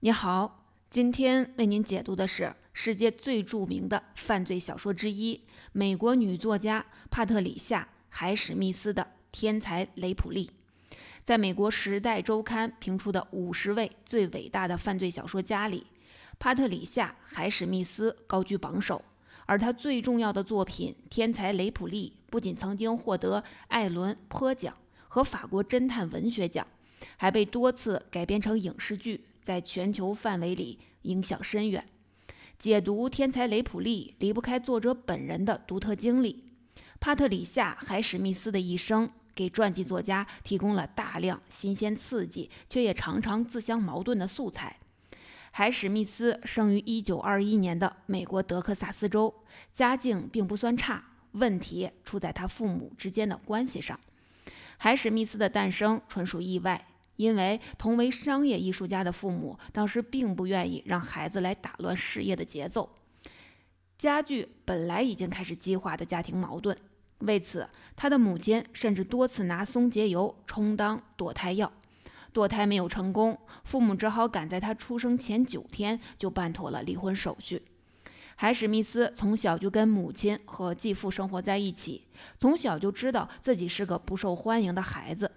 你好，今天为您解读的是世界最著名的犯罪小说之一——美国女作家帕特里夏·海史密斯的《天才雷普利》。在美国《时代周刊》评出的五十位最伟大的犯罪小说家里，帕特里夏·海史密斯高居榜首。而他最重要的作品《天才雷普利》不仅曾经获得艾伦坡奖和法国侦探文学奖，还被多次改编成影视剧，在全球范围里影响深远。解读《天才雷普利》离不开作者本人的独特经历。帕特里夏·海史密斯的一生给传记作家提供了大量新鲜刺激，却也常常自相矛盾的素材。海史密斯生于1921年的美国德克萨斯州，家境并不算差。问题出在他父母之间的关系上。海史密斯的诞生纯属意外，因为同为商业艺术家的父母当时并不愿意让孩子来打乱事业的节奏，加剧本来已经开始激化的家庭矛盾。为此，他的母亲甚至多次拿松节油充当堕胎药。堕胎没有成功，父母只好赶在他出生前九天就办妥了离婚手续。海史密斯从小就跟母亲和继父生活在一起，从小就知道自己是个不受欢迎的孩子。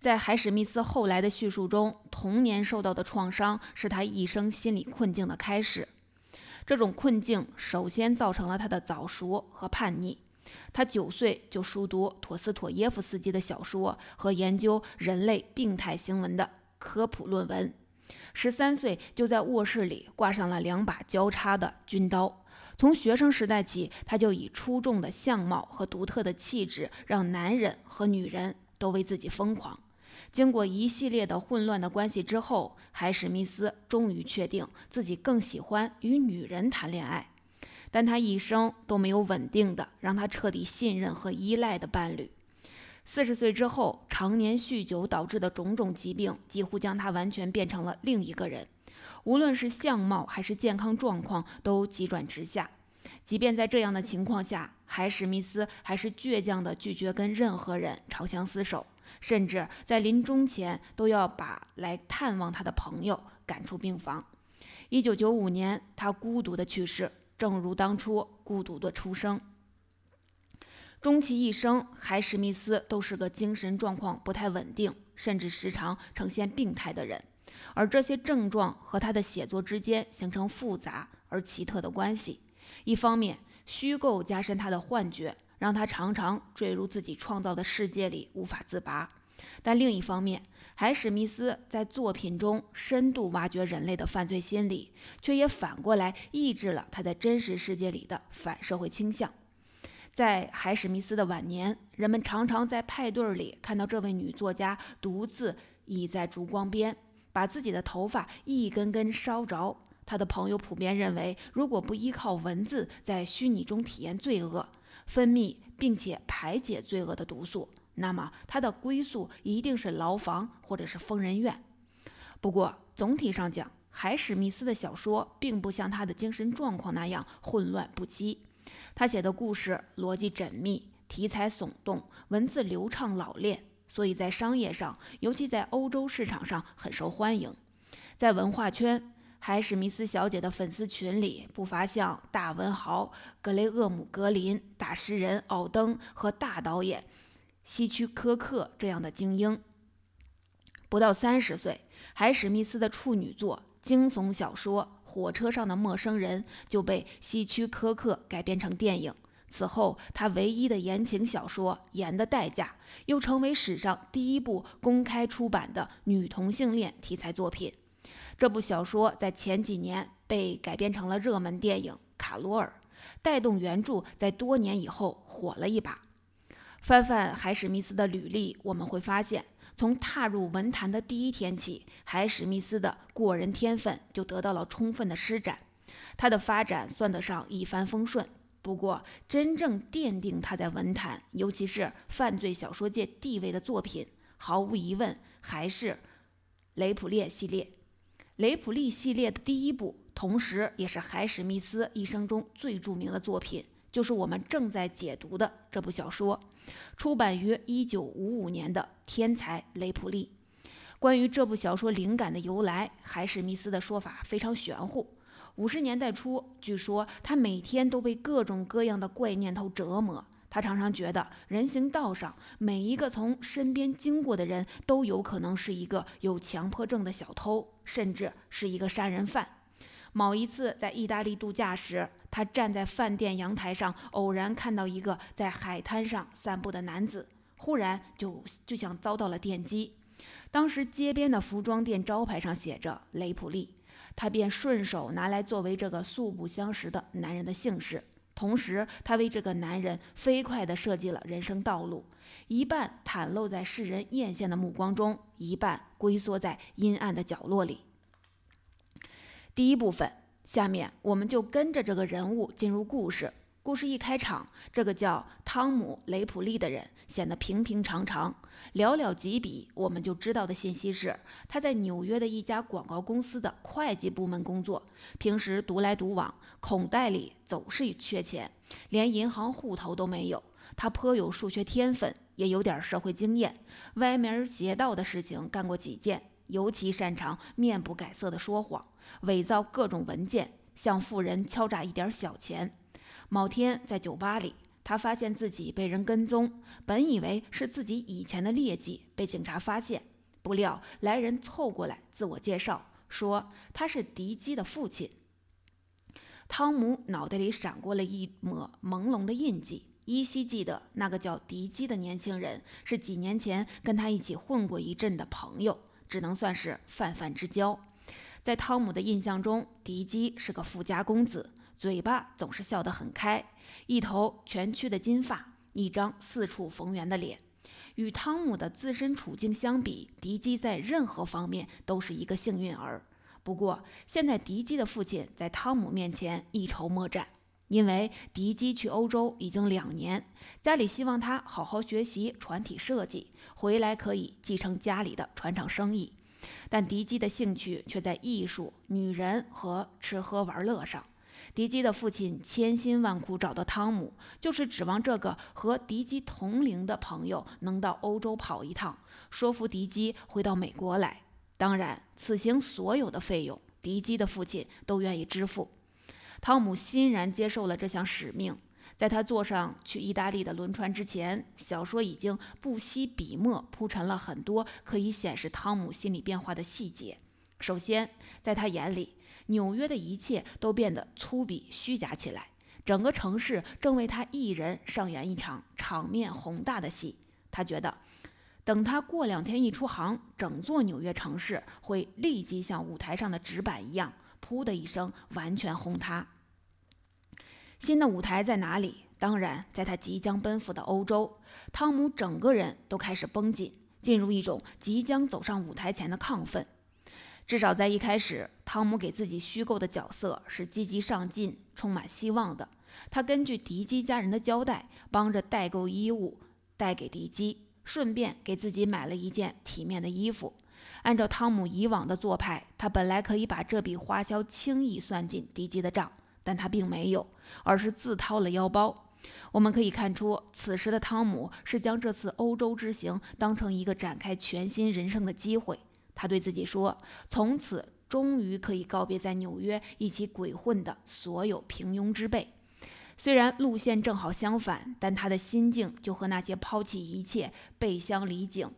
在海史密斯后来的叙述中，童年受到的创伤是他一生心理困境的开始。这种困境首先造成了他的早熟和叛逆。他九岁就熟读陀思妥耶夫斯基的小说和研究人类病态行为的科普论文，十三岁就在卧室里挂上了两把交叉的军刀。从学生时代起，他就以出众的相貌和独特的气质，让男人和女人都为自己疯狂。经过一系列的混乱的关系之后，海史密斯终于确定自己更喜欢与女人谈恋爱。但他一生都没有稳定的让他彻底信任和依赖的伴侣。四十岁之后，常年酗酒导致的种种疾病几乎将他完全变成了另一个人，无论是相貌还是健康状况都急转直下。即便在这样的情况下，海史密斯还是倔强地拒绝跟任何人长相厮守，甚至在临终前都要把来探望他的朋友赶出病房。一九九五年，他孤独地去世。正如当初孤独的出生，终其一生，海史密斯都是个精神状况不太稳定，甚至时常呈现病态的人。而这些症状和他的写作之间形成复杂而奇特的关系。一方面，虚构加深他的幻觉，让他常常坠入自己创造的世界里无法自拔；但另一方面，海史密斯在作品中深度挖掘人类的犯罪心理，却也反过来抑制了他在真实世界里的反社会倾向。在海史密斯的晚年，人们常常在派对里看到这位女作家独自倚在烛光边，把自己的头发一根根烧着。她的朋友普遍认为，如果不依靠文字在虚拟中体验罪恶，分泌并且排解罪恶的毒素。那么，他的归宿一定是牢房或者是疯人院。不过，总体上讲，海史密斯的小说并不像他的精神状况那样混乱不羁。他写的故事逻辑缜密，题材耸动，文字流畅老练，所以在商业上，尤其在欧洲市场上很受欢迎。在文化圈，海史密斯小姐的粉丝群里不乏像大文豪格雷厄姆·格林、大诗人奥登和大导演。希区柯克这样的精英，不到三十岁，海史密斯的处女作惊悚小说《火车上的陌生人》就被希区柯克改编成电影。此后，他唯一的言情小说《盐的代价》又成为史上第一部公开出版的女同性恋题材作品。这部小说在前几年被改编成了热门电影《卡罗尔》，带动原著在多年以后火了一把。翻翻海史密斯的履历，我们会发现，从踏入文坛的第一天起，海史密斯的过人天分就得到了充分的施展。他的发展算得上一帆风顺。不过，真正奠定他在文坛，尤其是犯罪小说界地位的作品，毫无疑问还是《雷普列》系列。《雷普利》系列的第一部，同时也是海史密斯一生中最著名的作品。就是我们正在解读的这部小说，出版于一九五五年的《天才雷普利》。关于这部小说灵感的由来，海史密斯的说法非常玄乎。五十年代初，据说他每天都被各种各样的怪念头折磨。他常常觉得，人行道上每一个从身边经过的人都有可能是一个有强迫症的小偷，甚至是一个杀人犯。某一次在意大利度假时，他站在饭店阳台上，偶然看到一个在海滩上散步的男子，忽然就就像遭到了电击。当时街边的服装店招牌上写着“雷普利”。他便顺手拿来作为这个素不相识的男人的姓氏，同时他为这个男人飞快地设计了人生道路，一半袒露在世人艳羡的目光中，一半龟缩在阴暗的角落里。第一部分，下面我们就跟着这个人物进入故事。故事一开场，这个叫汤姆·雷普利的人显得平平常常。寥寥几笔，我们就知道的信息是，他在纽约的一家广告公司的会计部门工作，平时独来独往，口袋里总是缺钱，连银行户头都没有。他颇有数学天分，也有点社会经验，歪门邪道的事情干过几件，尤其擅长面不改色的说谎，伪造各种文件，向富人敲诈一点小钱。某天在酒吧里，他发现自己被人跟踪，本以为是自己以前的劣迹被警察发现，不料来人凑过来自我介绍，说他是迪基的父亲。汤姆脑袋里闪过了一抹朦胧的印记，依稀记得那个叫迪基的年轻人是几年前跟他一起混过一阵的朋友，只能算是泛泛之交。在汤姆的印象中，迪基是个富家公子。嘴巴总是笑得很开，一头蜷曲的金发，一张四处逢源的脸。与汤姆的自身处境相比，迪基在任何方面都是一个幸运儿。不过，现在迪基的父亲在汤姆面前一筹莫展，因为迪基去欧洲已经两年，家里希望他好好学习船体设计，回来可以继承家里的船厂生意。但迪基的兴趣却在艺术、女人和吃喝玩乐上。迪基的父亲千辛万苦找到汤姆，就是指望这个和迪基同龄的朋友能到欧洲跑一趟，说服迪基回到美国来。当然，此行所有的费用，迪基的父亲都愿意支付。汤姆欣然接受了这项使命。在他坐上去意大利的轮船之前，小说已经不惜笔墨铺陈了很多可以显示汤姆心理变化的细节。首先，在他眼里，纽约的一切都变得粗鄙虚假起来，整个城市正为他一人上演一场场面宏大的戏。他觉得，等他过两天一出航，整座纽约城市会立即像舞台上的纸板一样，噗的一声完全轰塌。新的舞台在哪里？当然，在他即将奔赴的欧洲。汤姆整个人都开始绷紧，进入一种即将走上舞台前的亢奋。至少在一开始，汤姆给自己虚构的角色是积极上进、充满希望的。他根据迪基家人的交代，帮着代购衣物带给迪基，顺便给自己买了一件体面的衣服。按照汤姆以往的做派，他本来可以把这笔花销轻易算进迪基的账，但他并没有，而是自掏了腰包。我们可以看出，此时的汤姆是将这次欧洲之行当成一个展开全新人生的机会。他对自己说：“从此，终于可以告别在纽约一起鬼混的所有平庸之辈。虽然路线正好相反，但他的心境就和那些抛弃一切、背乡离井、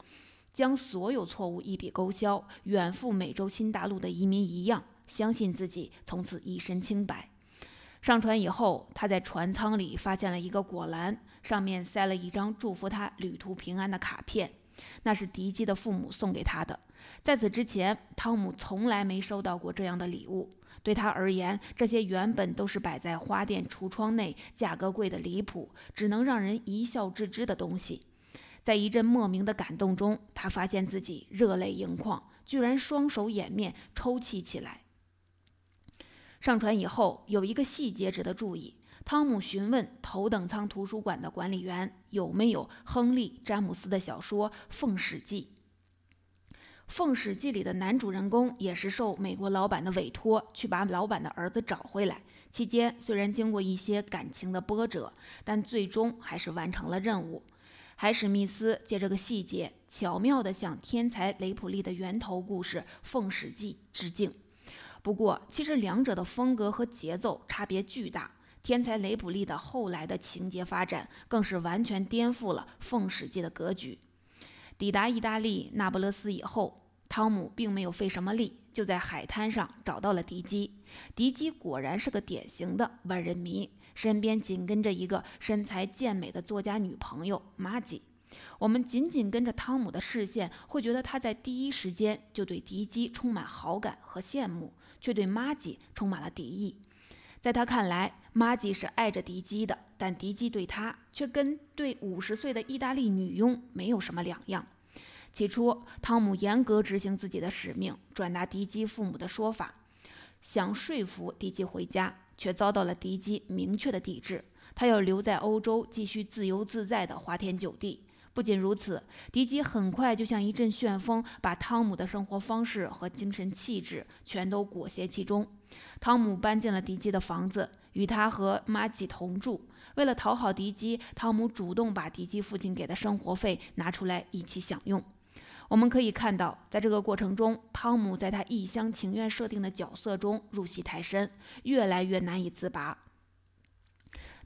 将所有错误一笔勾销、远赴美洲新大陆的移民一样，相信自己从此一身清白。”上船以后，他在船舱里发现了一个果篮，上面塞了一张祝福他旅途平安的卡片，那是迪基的父母送给他的。在此之前，汤姆从来没收到过这样的礼物。对他而言，这些原本都是摆在花店橱窗内、价格贵得离谱、只能让人一笑置之的东西。在一阵莫名的感动中，他发现自己热泪盈眶，居然双手掩面抽泣起来。上船以后，有一个细节值得注意：汤姆询问头等舱图书馆的管理员有没有亨利·詹姆斯的小说《奉使记》。《奉使记》里的男主人公也是受美国老板的委托去把老板的儿子找回来。期间虽然经过一些感情的波折，但最终还是完成了任务。海史密斯借这个细节，巧妙地向天才雷普利的源头故事《奉使记》致敬。不过，其实两者的风格和节奏差别巨大。天才雷普利的后来的情节发展，更是完全颠覆了《奉使记》的格局。抵达意大利那不勒斯以后，汤姆并没有费什么力，就在海滩上找到了迪基。迪基果然是个典型的万人迷，身边紧跟着一个身材健美的作家女朋友玛吉。我们紧紧跟着汤姆的视线，会觉得他在第一时间就对迪基充满好感和羡慕，却对玛吉充满了敌意。在他看来，玛吉是爱着迪基的，但迪基对他却跟对五十岁的意大利女佣没有什么两样。起初，汤姆严格执行自己的使命，转达迪基父母的说法，想说服迪基回家，却遭到了迪基明确的抵制。他要留在欧洲，继续自由自在的花天酒地。不仅如此，迪基很快就像一阵旋风，把汤姆的生活方式和精神气质全都裹挟其中。汤姆搬进了迪基的房子，与他和玛吉同住。为了讨好迪基，汤姆主动把迪基父亲给的生活费拿出来一起享用。我们可以看到，在这个过程中，汤姆在他一厢情愿设定的角色中入戏太深，越来越难以自拔。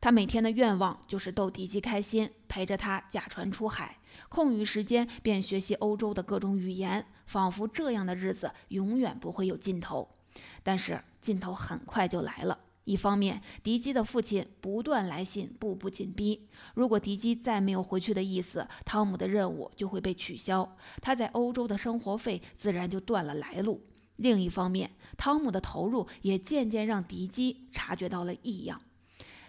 他每天的愿望就是逗迪基开心，陪着他驾船出海，空余时间便学习欧洲的各种语言，仿佛这样的日子永远不会有尽头。但是尽头很快就来了。一方面，迪基的父亲不断来信，步步紧逼。如果迪基再没有回去的意思，汤姆的任务就会被取消，他在欧洲的生活费自然就断了来路。另一方面，汤姆的投入也渐渐让迪基察觉到了异样。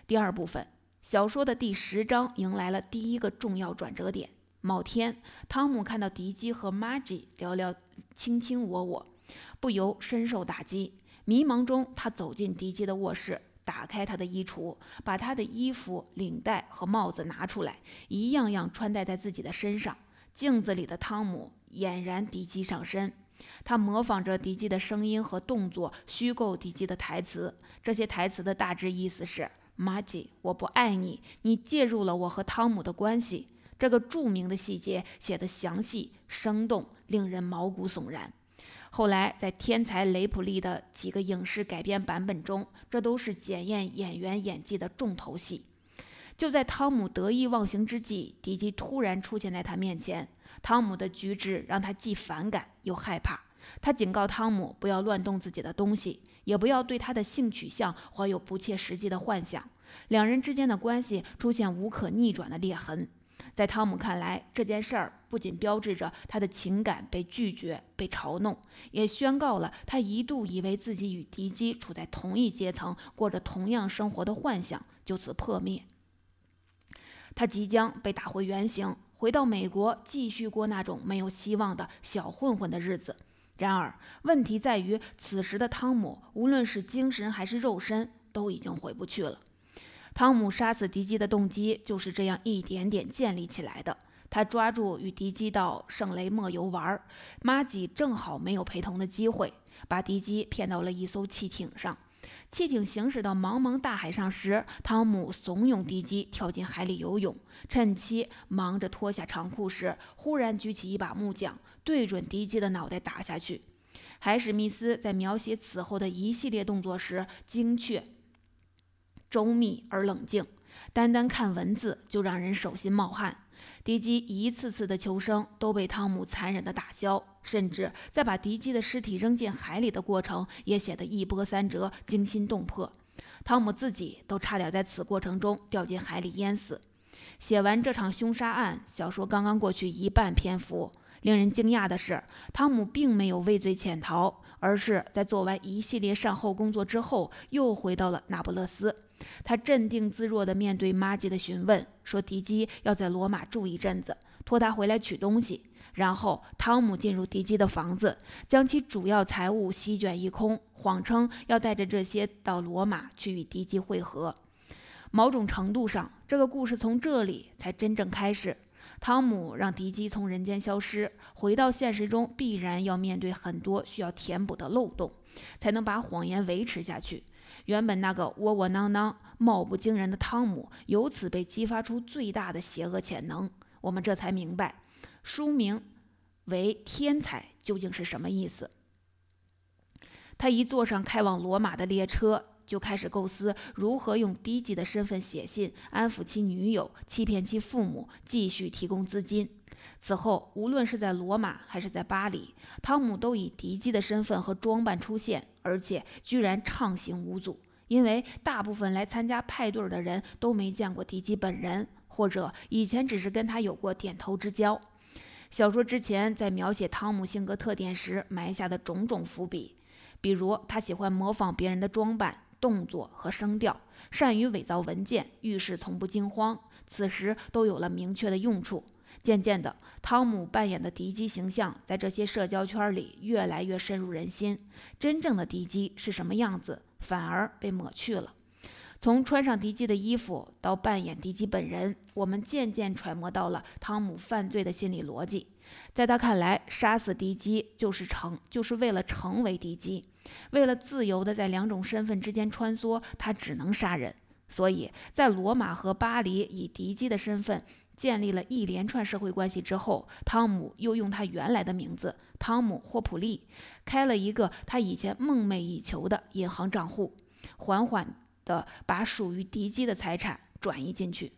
第二部分小说的第十章迎来了第一个重要转折点。某天，汤姆看到迪基和玛吉聊聊卿卿我我，不由深受打击。迷茫中，他走进迪基的卧室，打开他的衣橱，把他的衣服、领带和帽子拿出来，一样样穿戴在自己的身上。镜子里的汤姆俨然迪基上身，他模仿着迪基的声音和动作，虚构迪基的台词。这些台词的大致意思是。玛吉，我不爱你，你介入了我和汤姆的关系。这个著名的细节写得详细生动，令人毛骨悚然。后来在天才雷普利的几个影视改编版本中，这都是检验演员演技的重头戏。就在汤姆得意忘形之际，迪基突然出现在他面前。汤姆的举止让他既反感又害怕。他警告汤姆不要乱动自己的东西。也不要对他的性取向怀有不切实际的幻想。两人之间的关系出现无可逆转的裂痕。在汤姆看来，这件事儿不仅标志着他的情感被拒绝、被嘲弄，也宣告了他一度以为自己与迪基处在同一阶层、过着同样生活的幻想就此破灭。他即将被打回原形，回到美国，继续过那种没有希望的小混混的日子。然而，问题在于，此时的汤姆，无论是精神还是肉身，都已经回不去了。汤姆杀死敌机的动机就是这样一点点建立起来的。他抓住与敌机到圣雷莫游玩，马吉正好没有陪同的机会，把敌机骗到了一艘汽艇上。汽艇行驶到茫茫大海上时，汤姆怂恿敌机跳进海里游泳。趁其忙着脱下长裤时，忽然举起一把木桨，对准敌机的脑袋打下去。海史密斯在描写此后的一系列动作时，精确、周密而冷静，单单看文字就让人手心冒汗。敌机一次次的求生都被汤姆残忍的打消，甚至在把敌机的尸体扔进海里的过程也写得一波三折、惊心动魄。汤姆自己都差点在此过程中掉进海里淹死。写完这场凶杀案，小说刚刚过去一半篇幅。令人惊讶的是，汤姆并没有畏罪潜逃，而是在做完一系列善后工作之后，又回到了那不勒斯。他镇定自若地面对玛吉的询问，说迪基要在罗马住一阵子，托他回来取东西。然后，汤姆进入迪基的房子，将其主要财物席卷一空，谎称要带着这些到罗马去与迪基会合。某种程度上，这个故事从这里才真正开始。汤姆让迪基从人间消失，回到现实中必然要面对很多需要填补的漏洞，才能把谎言维持下去。原本那个窝窝囊囊、貌不惊人的汤姆，由此被激发出最大的邪恶潜能。我们这才明白，书名为“天才”究竟是什么意思。他一坐上开往罗马的列车，就开始构思如何用低级的身份写信安抚其女友，欺骗其父母，继续提供资金。此后，无论是在罗马还是在巴黎，汤姆都以敌机的身份和装扮出现，而且居然畅行无阻。因为大部分来参加派对的人都没见过迪基本人，或者以前只是跟他有过点头之交。小说之前在描写汤姆性格特点时埋下的种种伏笔，比如他喜欢模仿别人的装扮、动作和声调，善于伪造文件，遇事从不惊慌，此时都有了明确的用处。渐渐的，汤姆扮演的敌机形象在这些社交圈里越来越深入人心。真正的敌机是什么样子，反而被抹去了。从穿上敌机的衣服到扮演敌机本人，我们渐渐揣摩到了汤姆犯罪的心理逻辑。在他看来，杀死敌机就是成，就是为了成为敌机。为了自由的在两种身份之间穿梭，他只能杀人。所以在罗马和巴黎以敌机的身份。建立了一连串社会关系之后，汤姆又用他原来的名字汤姆·霍普利开了一个他以前梦寐以求的银行账户，缓缓地把属于敌机的财产转移进去。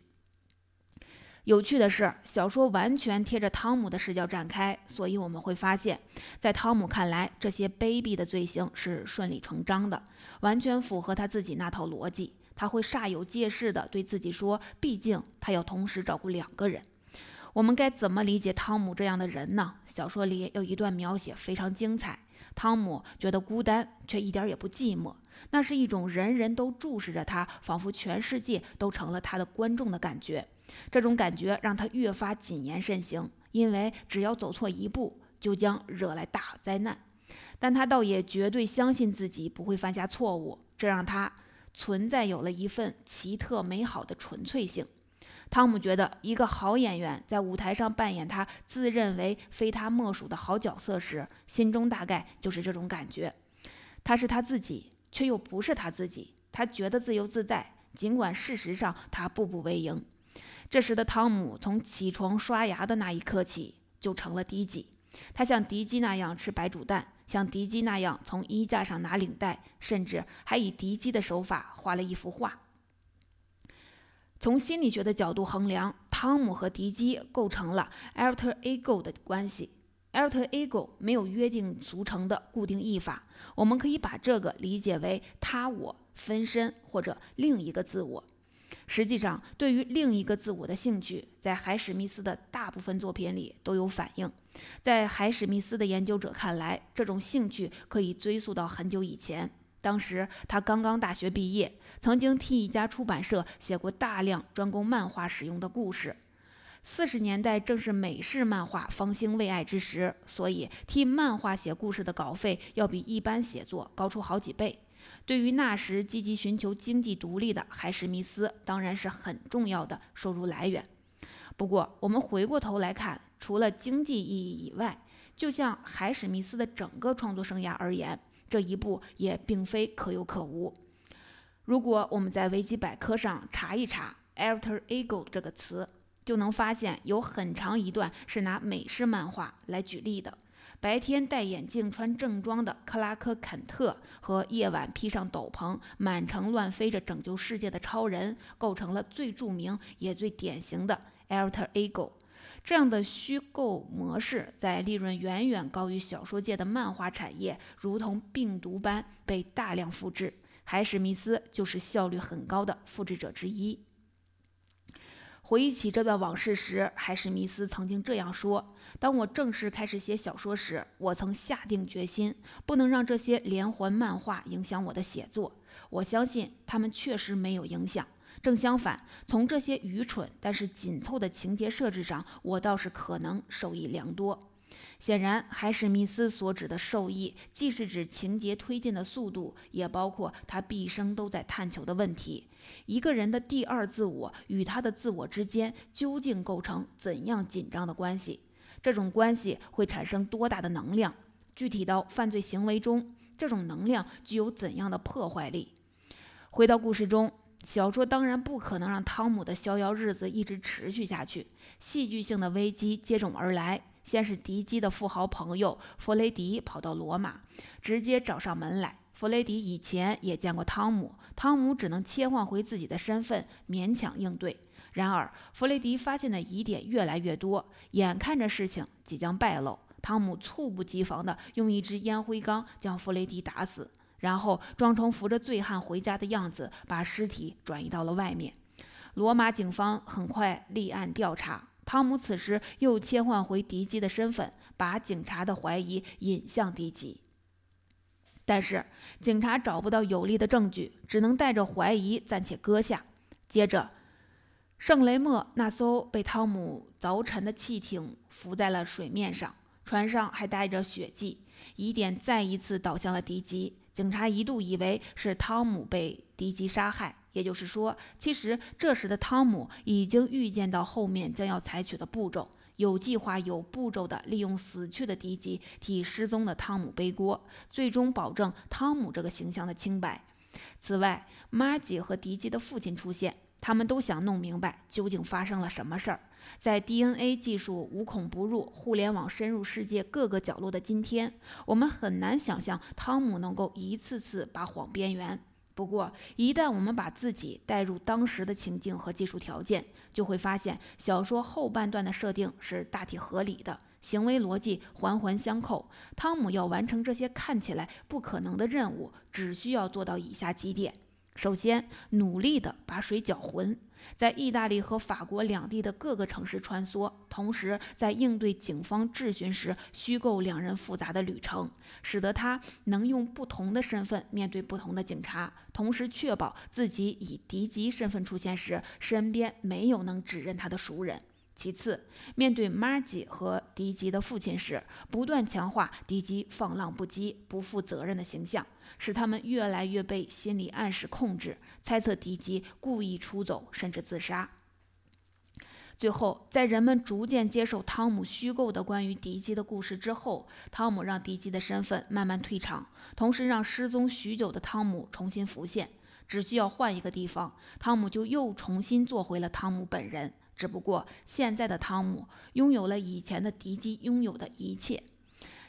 有趣的是，小说完全贴着汤姆的视角展开，所以我们会发现，在汤姆看来，这些卑鄙的罪行是顺理成章的，完全符合他自己那套逻辑。他会煞有介事地对自己说：“毕竟他要同时照顾两个人。”我们该怎么理解汤姆这样的人呢？小说里有一段描写非常精彩。汤姆觉得孤单，却一点也不寂寞。那是一种人人都注视着他，仿佛全世界都成了他的观众的感觉。这种感觉让他越发谨言慎行，因为只要走错一步，就将惹来大灾难。但他倒也绝对相信自己不会犯下错误，这让他。存在有了一份奇特美好的纯粹性。汤姆觉得，一个好演员在舞台上扮演他自认为非他莫属的好角色时，心中大概就是这种感觉。他是他自己，却又不是他自己。他觉得自由自在，尽管事实上他步步为营。这时的汤姆，从起床刷牙的那一刻起，就成了低级。他像迪基那样吃白煮蛋。像迪基那样从衣架上拿领带，甚至还以迪基的手法画了一幅画。从心理学的角度衡量，汤姆和迪基构成了 alter ego 的关系。alter ego 没有约定俗成的固定译法，我们可以把这个理解为他我分身或者另一个自我。实际上，对于另一个自我的兴趣，在海史密斯的大部分作品里都有反映。在海史密斯的研究者看来，这种兴趣可以追溯到很久以前。当时他刚刚大学毕业，曾经替一家出版社写过大量专供漫画使用的故事。四十年代正是美式漫画方兴未艾之时，所以替漫画写故事的稿费要比一般写作高出好几倍。对于那时积极寻求经济独立的海史密斯，当然是很重要的收入来源。不过，我们回过头来看，除了经济意义以外，就像海史密斯的整个创作生涯而言，这一步也并非可有可无。如果我们在维基百科上查一查 “alter ego” 这个词，就能发现有很长一段是拿美式漫画来举例的。白天戴眼镜、穿正装的克拉克·肯特和夜晚披上斗篷、满城乱飞着拯救世界的超人，构成了最著名也最典型的 alter ego。这样的虚构模式在利润远远高于小说界的漫画产业，如同病毒般被大量复制。海史密斯就是效率很高的复制者之一。回忆起这段往事时，海史密斯曾经这样说：“当我正式开始写小说时，我曾下定决心，不能让这些连环漫画影响我的写作。我相信他们确实没有影响。正相反，从这些愚蠢但是紧凑的情节设置上，我倒是可能受益良多。”显然，海史密斯所指的受益，既是指情节推进的速度，也包括他毕生都在探求的问题。一个人的第二自我与他的自我之间究竟构成怎样紧张的关系？这种关系会产生多大的能量？具体到犯罪行为中，这种能量具有怎样的破坏力？回到故事中，小说当然不可能让汤姆的逍遥日子一直持续下去，戏剧性的危机接踵而来。先是迪基的富豪朋友弗雷迪跑到罗马，直接找上门来。弗雷迪以前也见过汤姆，汤姆只能切换回自己的身份，勉强应对。然而，弗雷迪发现的疑点越来越多，眼看着事情即将败露，汤姆猝不及防地用一支烟灰缸将弗雷迪打死，然后装成扶着醉汉回家的样子，把尸体转移到了外面。罗马警方很快立案调查。汤姆此时又切换回敌机的身份，把警察的怀疑引向敌机。但是警察找不到有力的证据，只能带着怀疑暂且搁下。接着，圣雷莫那艘被汤姆凿沉的汽艇浮在了水面上，船上还带着血迹，疑点再一次倒向了敌机。警察一度以为是汤姆被敌机杀害。也就是说，其实这时的汤姆已经预见到后面将要采取的步骤，有计划、有步骤地利用死去的迪吉替失踪的汤姆背锅，最终保证汤姆这个形象的清白。此外，玛吉和迪吉的父亲出现，他们都想弄明白究竟发生了什么事儿。在 DNA 技术无孔不入、互联网深入世界各个角落的今天，我们很难想象汤姆能够一次次把谎边缘。不过，一旦我们把自己带入当时的情境和技术条件，就会发现小说后半段的设定是大体合理的，行为逻辑环环相扣。汤姆要完成这些看起来不可能的任务，只需要做到以下几点。首先，努力地把水搅浑，在意大利和法国两地的各个城市穿梭，同时在应对警方质询时虚构两人复杂的旅程，使得他能用不同的身份面对不同的警察，同时确保自己以敌级身份出现时，身边没有能指认他的熟人。其次，面对马吉和迪吉的父亲时，不断强化迪吉放浪不羁、不负责任的形象，使他们越来越被心理暗示控制，猜测迪吉故意出走甚至自杀。最后，在人们逐渐接受汤姆虚构的关于迪吉的故事之后，汤姆让迪吉的身份慢慢退场，同时让失踪许久的汤姆重新浮现。只需要换一个地方，汤姆就又重新做回了汤姆本人。只不过现在的汤姆拥有了以前的迪基拥有的一切，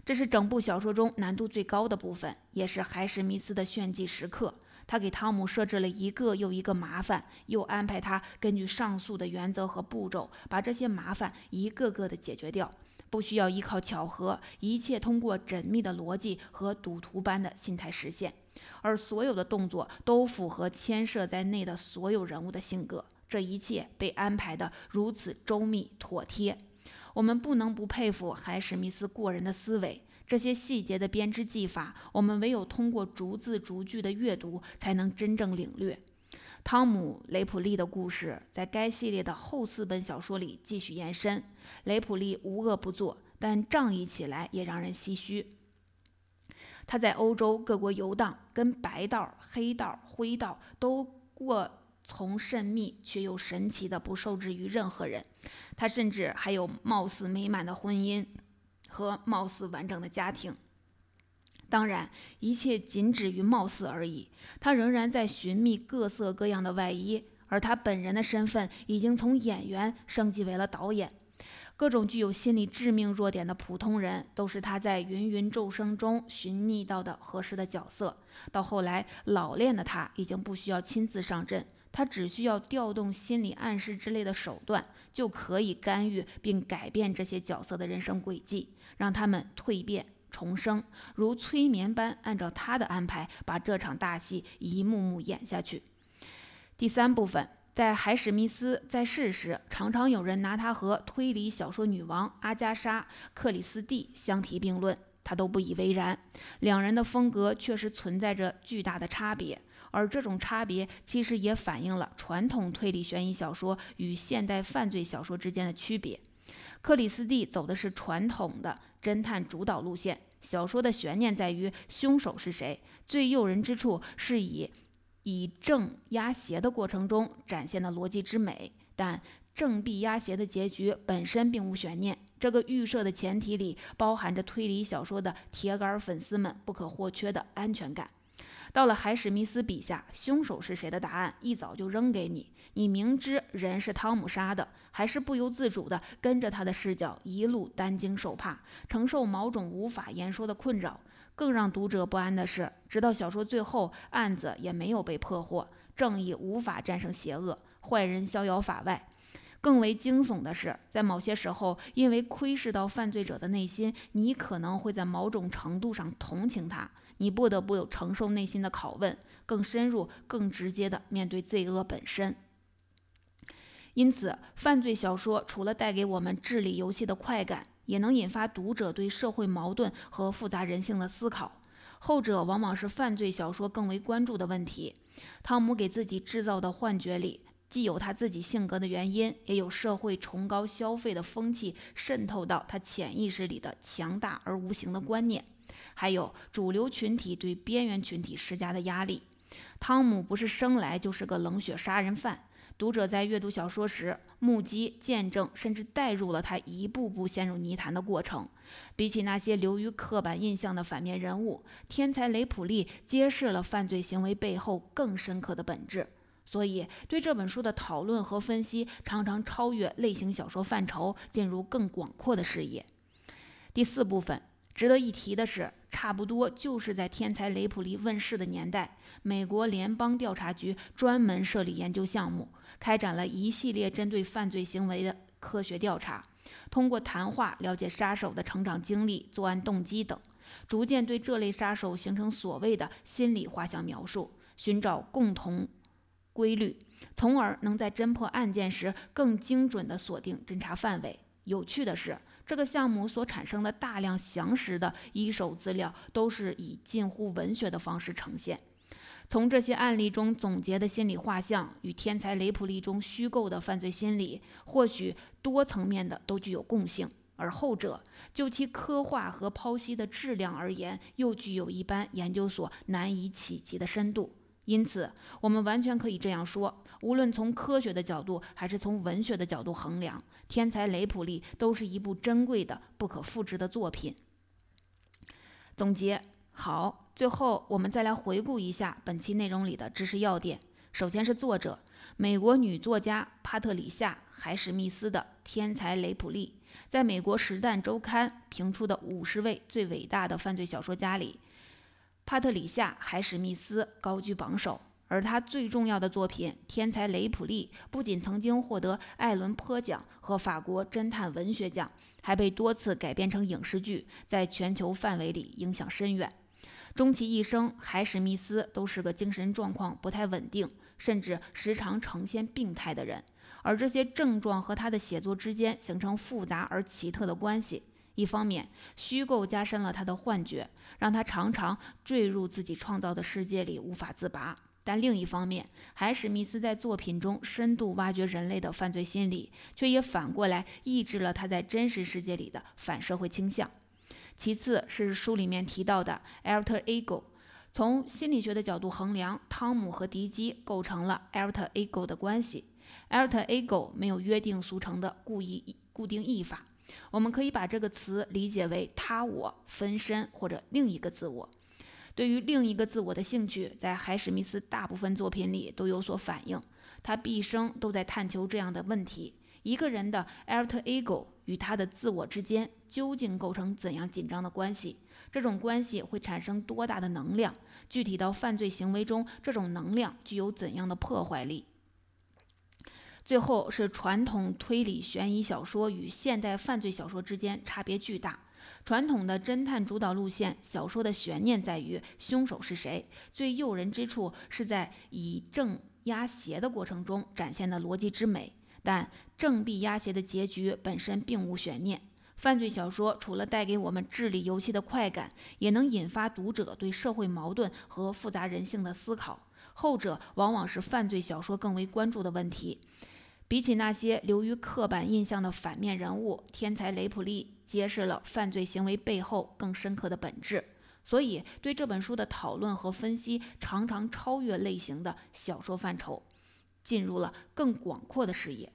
这是整部小说中难度最高的部分，也是海史密斯的炫技时刻。他给汤姆设置了一个又一个麻烦，又安排他根据上述的原则和步骤，把这些麻烦一个个的解决掉，不需要依靠巧合，一切通过缜密的逻辑和赌徒般的心态实现，而所有的动作都符合牵涉在内的所有人物的性格。这一切被安排得如此周密妥帖，我们不能不佩服海史密斯过人的思维。这些细节的编织技法，我们唯有通过逐字逐句的阅读，才能真正领略。汤姆·雷普利的故事在该系列的后四本小说里继续延伸。雷普利无恶不作，但仗义起来也让人唏嘘。他在欧洲各国游荡，跟白道、黑道、灰道都过。从甚密却又神奇的不受制于任何人，他甚至还有貌似美满的婚姻和貌似完整的家庭。当然，一切仅止于貌似而已。他仍然在寻觅各色各样的外衣，而他本人的身份已经从演员升级为了导演。各种具有心理致命弱点的普通人，都是他在芸芸众生中寻觅到的合适的角色。到后来，老练的他已经不需要亲自上阵。他只需要调动心理暗示之类的手段，就可以干预并改变这些角色的人生轨迹，让他们蜕变重生，如催眠般按照他的安排把这场大戏一幕幕演下去。第三部分，在海史密斯在世时，常常有人拿他和推理小说女王阿加莎·克里斯蒂相提并论，他都不以为然。两人的风格确实存在着巨大的差别。而这种差别其实也反映了传统推理悬疑小说与现代犯罪小说之间的区别。克里斯蒂走的是传统的侦探主导路线，小说的悬念在于凶手是谁，最诱人之处是以以正压邪的过程中展现的逻辑之美。但正必压邪的结局本身并无悬念，这个预设的前提里包含着推理小说的铁杆粉丝们不可或缺的安全感。到了海史密斯笔下，凶手是谁的答案一早就扔给你，你明知人是汤姆杀的，还是不由自主地跟着他的视角一路担惊受怕，承受某种无法言说的困扰。更让读者不安的是，直到小说最后，案子也没有被破获，正义无法战胜邪恶，坏人逍遥法外。更为惊悚的是，在某些时候，因为窥视到犯罪者的内心，你可能会在某种程度上同情他，你不得不承受内心的拷问，更深入、更直接地面对罪恶本身。因此，犯罪小说除了带给我们智力游戏的快感，也能引发读者对社会矛盾和复杂人性的思考。后者往往是犯罪小说更为关注的问题。汤姆给自己制造的幻觉里。既有他自己性格的原因，也有社会崇高消费的风气渗透到他潜意识里的强大而无形的观念，还有主流群体对边缘群体施加的压力。汤姆不是生来就是个冷血杀人犯，读者在阅读小说时目击、见证，甚至带入了他一步步陷入泥潭的过程。比起那些流于刻板印象的反面人物，天才雷普利揭示了犯罪行为背后更深刻的本质。所以，对这本书的讨论和分析常常超越类型小说范畴，进入更广阔的视野。第四部分值得一提的是，差不多就是在《天才雷普利》问世的年代，美国联邦调查局专门设立研究项目，开展了一系列针对犯罪行为的科学调查，通过谈话了解杀手的成长经历、作案动机等，逐渐对这类杀手形成所谓的心理画像描述，寻找共同。规律，从而能在侦破案件时更精准地锁定侦查范围。有趣的是，这个项目所产生的大量详实的一手资料，都是以近乎文学的方式呈现。从这些案例中总结的心理画像，与《天才雷普利》中虚构的犯罪心理，或许多层面的都具有共性，而后者就其刻画和剖析的质量而言，又具有一般研究所难以企及的深度。因此，我们完全可以这样说：无论从科学的角度，还是从文学的角度衡量，《天才雷普利》都是一部珍贵的、不可复制的作品。总结好，最后我们再来回顾一下本期内容里的知识要点。首先是作者，美国女作家帕特里夏·海史密斯的《天才雷普利》，在美国《时代周刊》评出的五十位最伟大的犯罪小说家里。帕特里夏·海史密斯高居榜首，而他最重要的作品《天才雷普利》不仅曾经获得艾伦坡奖和法国侦探文学奖，还被多次改编成影视剧，在全球范围里影响深远。终其一生，海史密斯都是个精神状况不太稳定，甚至时常呈现病态的人，而这些症状和他的写作之间形成复杂而奇特的关系。一方面，虚构加深了他的幻觉，让他常常坠入自己创造的世界里无法自拔；但另一方面，海史密斯在作品中深度挖掘人类的犯罪心理，却也反过来抑制了他在真实世界里的反社会倾向。其次是书里面提到的 alter ego，从心理学的角度衡量，汤姆和迪基构成了 alter ego 的关系。alter ego 没有约定俗成的故意固定义法。我们可以把这个词理解为他我分身或者另一个自我。对于另一个自我的兴趣，在海史密斯大部分作品里都有所反映。他毕生都在探求这样的问题：一个人的 alter ego 与他的自我之间究竟构成怎样紧张的关系？这种关系会产生多大的能量？具体到犯罪行为中，这种能量具有怎样的破坏力？最后是传统推理悬疑小说与现代犯罪小说之间差别巨大。传统的侦探主导路线小说的悬念在于凶手是谁，最诱人之处是在以正压邪的过程中展现的逻辑之美。但正必压邪的结局本身并无悬念。犯罪小说除了带给我们智力游戏的快感，也能引发读者对社会矛盾和复杂人性的思考。后者往往是犯罪小说更为关注的问题。比起那些流于刻板印象的反面人物，天才雷普利揭示了犯罪行为背后更深刻的本质。所以，对这本书的讨论和分析常常超越类型的小说范畴，进入了更广阔的视野。